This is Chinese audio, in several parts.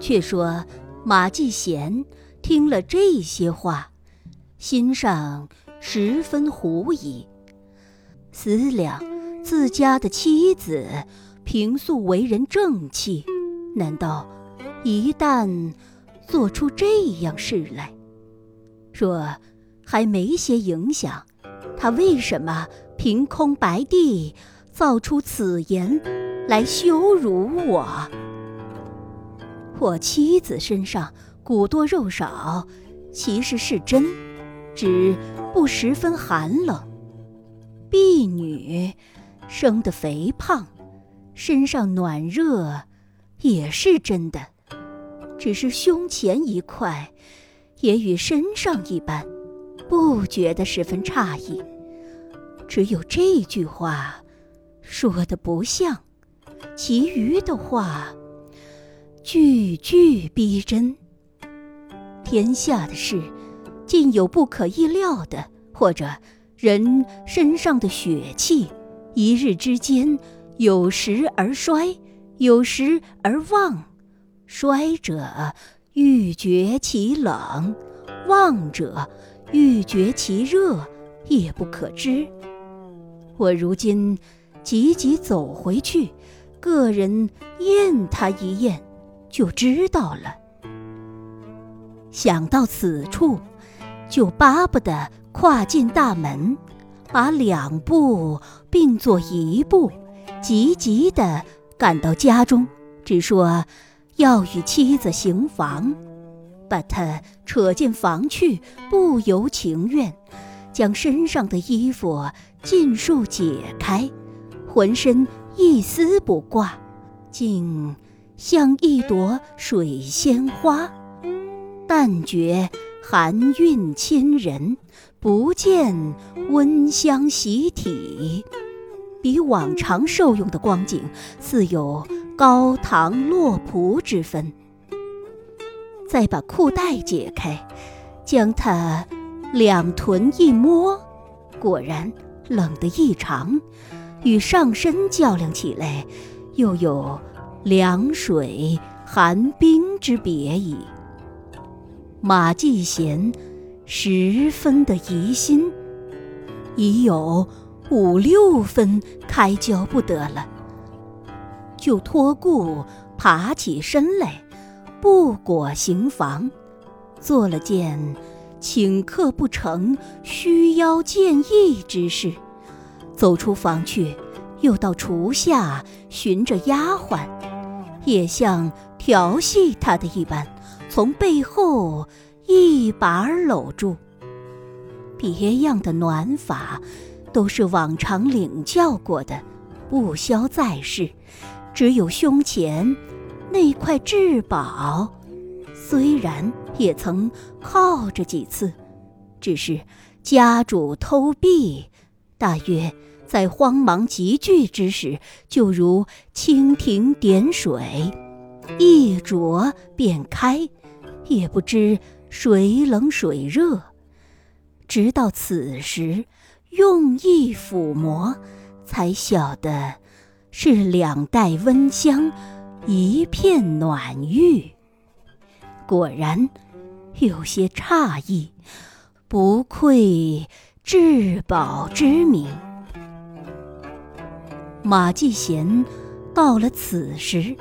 却说马继贤听了这些话，心上十分狐疑，思量自家的妻子平素为人正气，难道一旦做出这样事来？若还没些影响，他为什么凭空白地造出此言来羞辱我？我妻子身上骨多肉少，其实是真，只不十分寒冷；婢女生得肥胖，身上暖热，也是真的，只是胸前一块，也与身上一般，不觉得十分诧异。只有这句话说的不像，其余的话。句句逼真。天下的事，尽有不可意料的，或者人身上的血气，一日之间有时而衰，有时而旺。衰者欲绝其冷，旺者欲绝其热，也不可知。我如今急急走回去，个人验他一验。就知道了。想到此处，就巴不得跨进大门，把两步并作一步，急急地赶到家中，只说要与妻子行房，把他扯进房去，不由情愿，将身上的衣服尽数解开，浑身一丝不挂，竟。像一朵水仙花，但觉寒韵侵人，不见温香袭体，比往常受用的光景，似有高堂落仆之分。再把裤带解开，将它两臀一摸，果然冷得异常，与上身较量起来，又有。凉水寒冰之别矣。马季贤十分的疑心，已有五六分开交不得了，就托故爬起身来，不裹行房，做了件请客不成虚邀见意之事，走出房去，又到厨下寻着丫鬟。也像调戏他的一般，从背后一把搂住。别样的暖法，都是往常领教过的，不消在世。只有胸前那块至宝，虽然也曾靠着几次，只是家主偷避，大约。在慌忙急聚之时，就如蜻蜓点水，一啄便开，也不知水冷水热。直到此时，用意抚摸，才晓得是两袋温香，一片暖玉。果然有些诧异，不愧至宝之名。马季贤到了此时，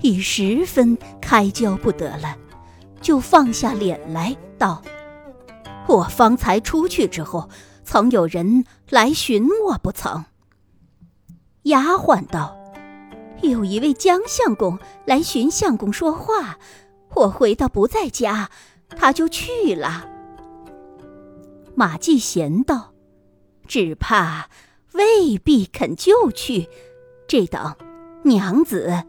已十分开交不得了，就放下脸来道：“我方才出去之后，曾有人来寻我不曾？”丫鬟道：“有一位江相公来寻相公说话，我回到不在家，他就去了。”马季贤道：“只怕……”未必肯就去，这等娘子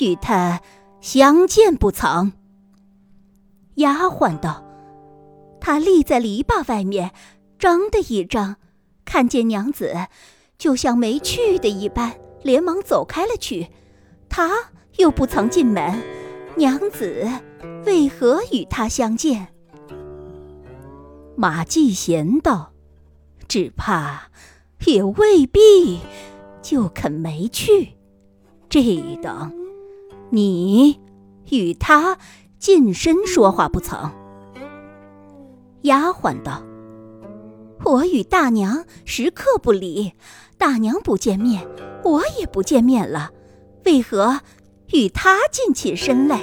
与他相见不曾？丫鬟道：“他立在篱笆外面，张的一张，看见娘子，就像没去的一般，连忙走开了去。他又不曾进门，娘子为何与他相见？”马继贤道：“只怕。”也未必就肯没去，这等你与他近身说话不曾。丫鬟道：“我与大娘时刻不离，大娘不见面，我也不见面了，为何与他近起身来？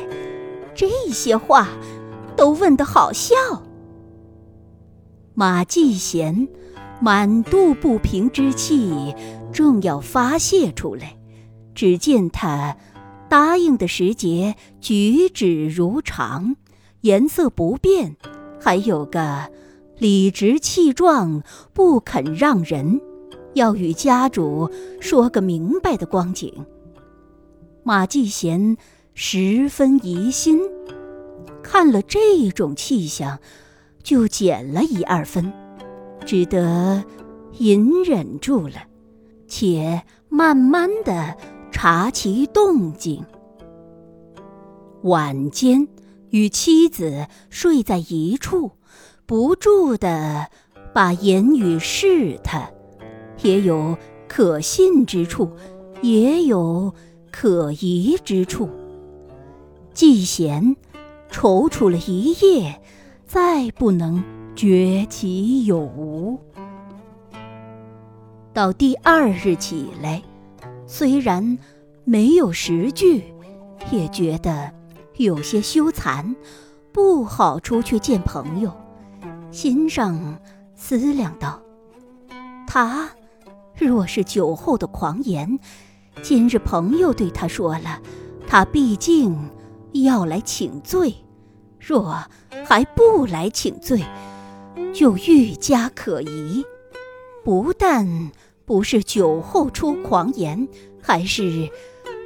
这些话都问得好笑。”马季贤满肚不平之气正要发泄出来，只见他答应的时节举止如常，颜色不变。还有个理直气壮、不肯让人，要与家主说个明白的光景。马季贤十分疑心，看了这种气象，就减了一二分，只得隐忍住了，且慢慢的查其动静。晚间。与妻子睡在一处，不住的把言语试探，也有可信之处，也有可疑之处。季贤踌躇了一夜，再不能觉其有无。到第二日起来，虽然没有实据，也觉得。有些羞惭，不好出去见朋友。心上思量道：“他若是酒后的狂言，今日朋友对他说了，他毕竟要来请罪；若还不来请罪，就愈加可疑。不但不是酒后出狂言，还是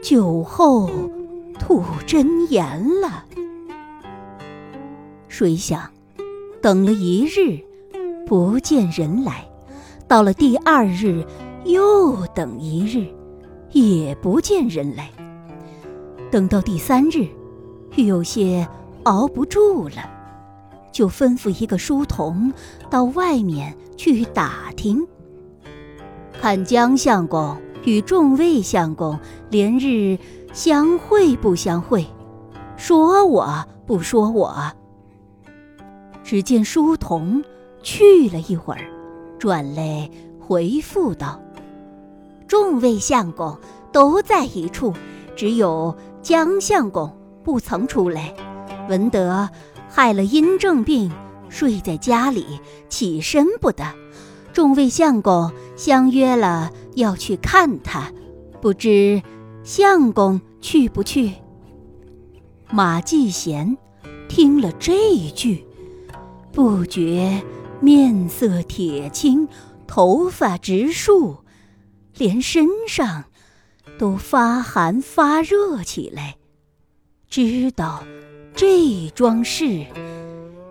酒后……”吐真言了。谁想，等了一日，不见人来；到了第二日，又等一日，也不见人来。等到第三日，又有些熬不住了，就吩咐一个书童到外面去打听，看江相公与众位相公连日。相会不相会？说我不说我。只见书童去了一会儿，转来回复道：“众位相公都在一处，只有江相公不曾出来。闻得害了阴症病，睡在家里，起身不得。众位相公相约了要去看他，不知。”相公去不去？马继贤听了这一句，不觉面色铁青，头发直竖，连身上都发寒发热起来，知道这桩事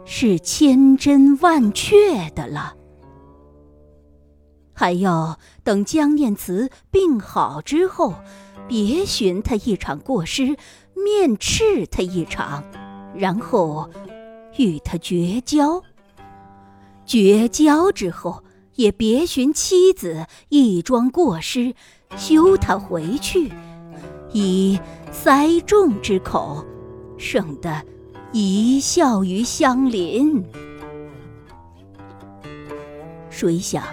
是千真万确的了。还要等江念慈病好之后。别寻他一场过失，面斥他一场，然后与他绝交。绝交之后，也别寻妻子一桩过失，休他回去，以塞众之口，省得贻笑于乡邻。谁想，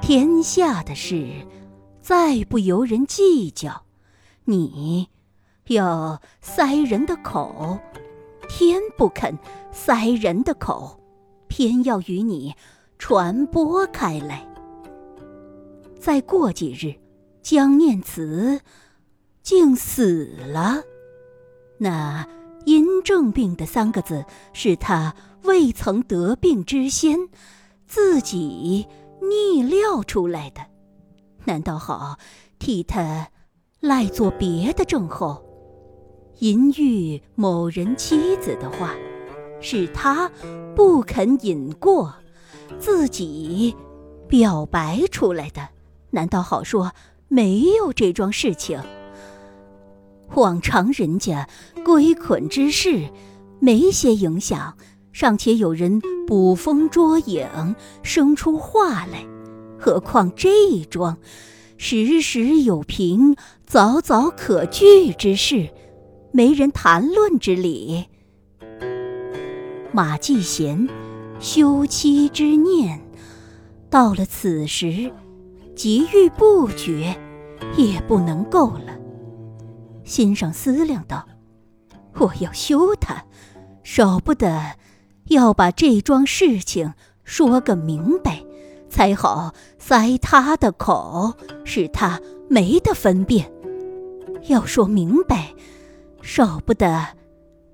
天下的事。再不由人计较，你要塞人的口，天不肯塞人的口，偏要与你传播开来。再过几日，江念慈竟死了。那阴症病的三个字，是他未曾得病之先，自己逆料出来的。难道好替他赖做别的症候？淫欲某人妻子的话，是他不肯引过，自己表白出来的。难道好说没有这桩事情？往常人家归捆之事，没些影响，尚且有人捕风捉影，生出话来。何况这一桩，时时有凭、早早可据之事，没人谈论之理。马季贤休妻之念，到了此时，急欲不绝，也不能够了。心上思量道：“我要休他，少不得要把这桩事情说个明白，才好塞他的口，使他没得分辨。要说明白，少不得。”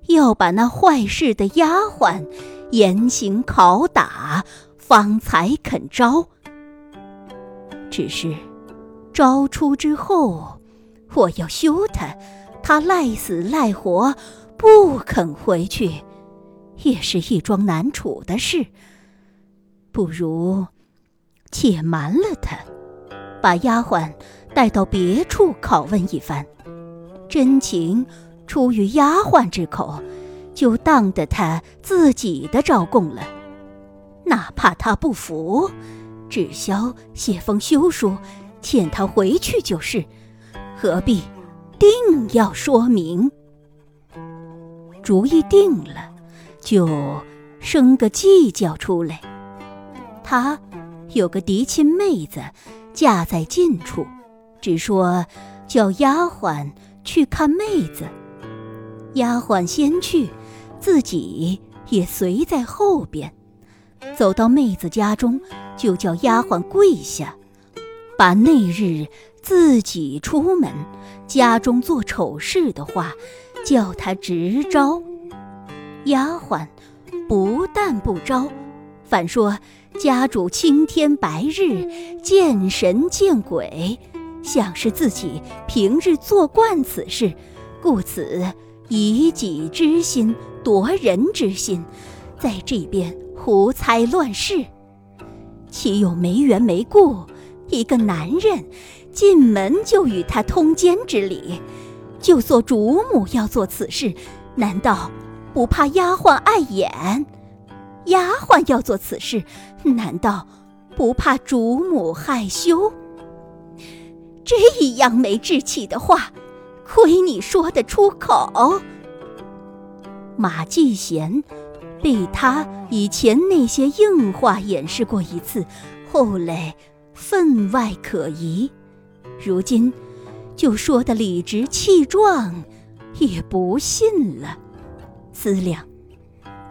要把那坏事的丫鬟严刑拷打，方才肯招。只是招出之后，我要休他，他赖死赖活不肯回去，也是一桩难处的事。不如且瞒了他，把丫鬟带到别处拷问一番，真情。出于丫鬟之口，就当得他自己的招供了。哪怕他不服，只消写封休书，遣他回去就是。何必定要说明？主意定了，就生个计较出来。他有个嫡亲妹子，嫁在近处，只说叫丫鬟去看妹子。丫鬟先去，自己也随在后边。走到妹子家中，就叫丫鬟跪下，把那日自己出门家中做丑事的话，叫他直招。丫鬟不但不招，反说家主青天白日见神见鬼，想是自己平日做惯此事，故此。以己之心夺人之心，在这边胡猜乱事，岂有没缘没故？一个男人进门就与他通奸之理，就做主母要做此事，难道不怕丫鬟碍眼？丫鬟要做此事，难道不怕主母害羞？这样没志气的话。亏你说得出口！马继贤被他以前那些硬话掩饰过一次，后来分外可疑，如今就说的理直气壮，也不信了。思量，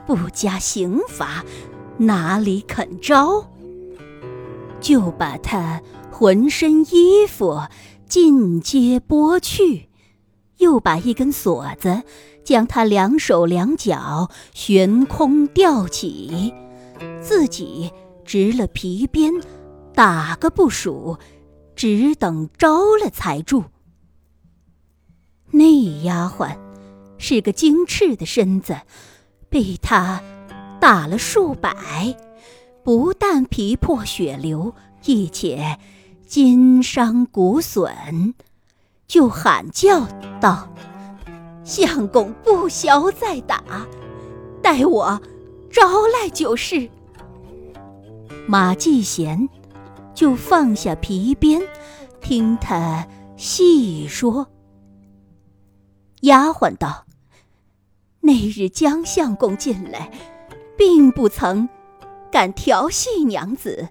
不加刑罚，哪里肯招？就把他浑身衣服尽皆剥去。又把一根锁子将他两手两脚悬空吊起，自己执了皮鞭，打个不数，只等招了才住。那丫鬟是个精赤的身子，被他打了数百，不但皮破血流，亦且筋伤骨损。就喊叫道：“相公不消再打，待我招来就是。”马继贤就放下皮鞭，听他细说。丫鬟道：“那日江相公进来，并不曾敢调戏娘子，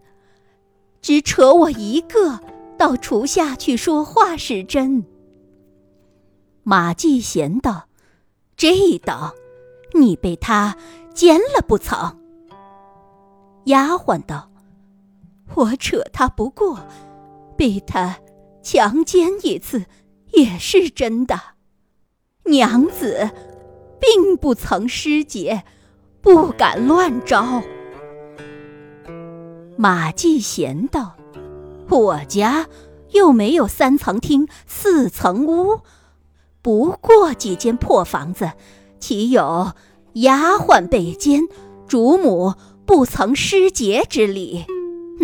只扯我一个到厨下去说话是真。”马季贤道：“这道，你被他奸了不曾？”丫鬟道：“我扯他不过，被他强奸一次也是真的。娘子并不曾失节，不敢乱招。”马季贤道：“我家又没有三层厅、四层屋。”不过几间破房子，岂有丫鬟被奸，主母不曾失节之理？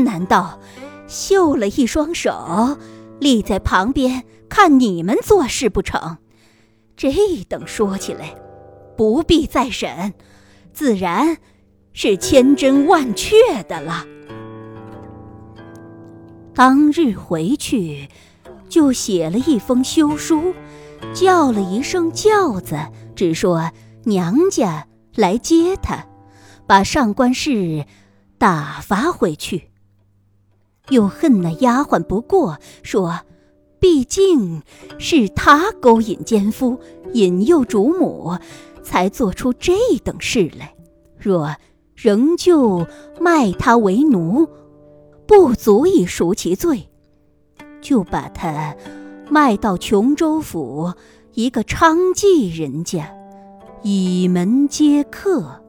难道绣了一双手，立在旁边看你们做事不成？这等说起来，不必再审，自然是千真万确的了。当日回去，就写了一封休书。叫了一声轿子，只说娘家来接他，把上官氏打发回去。又恨那丫鬟不过，说：“毕竟是他勾引奸夫，引诱主母，才做出这等事来。若仍旧卖他为奴，不足以赎其罪，就把他卖到琼州府一个娼妓人家，以门接客。”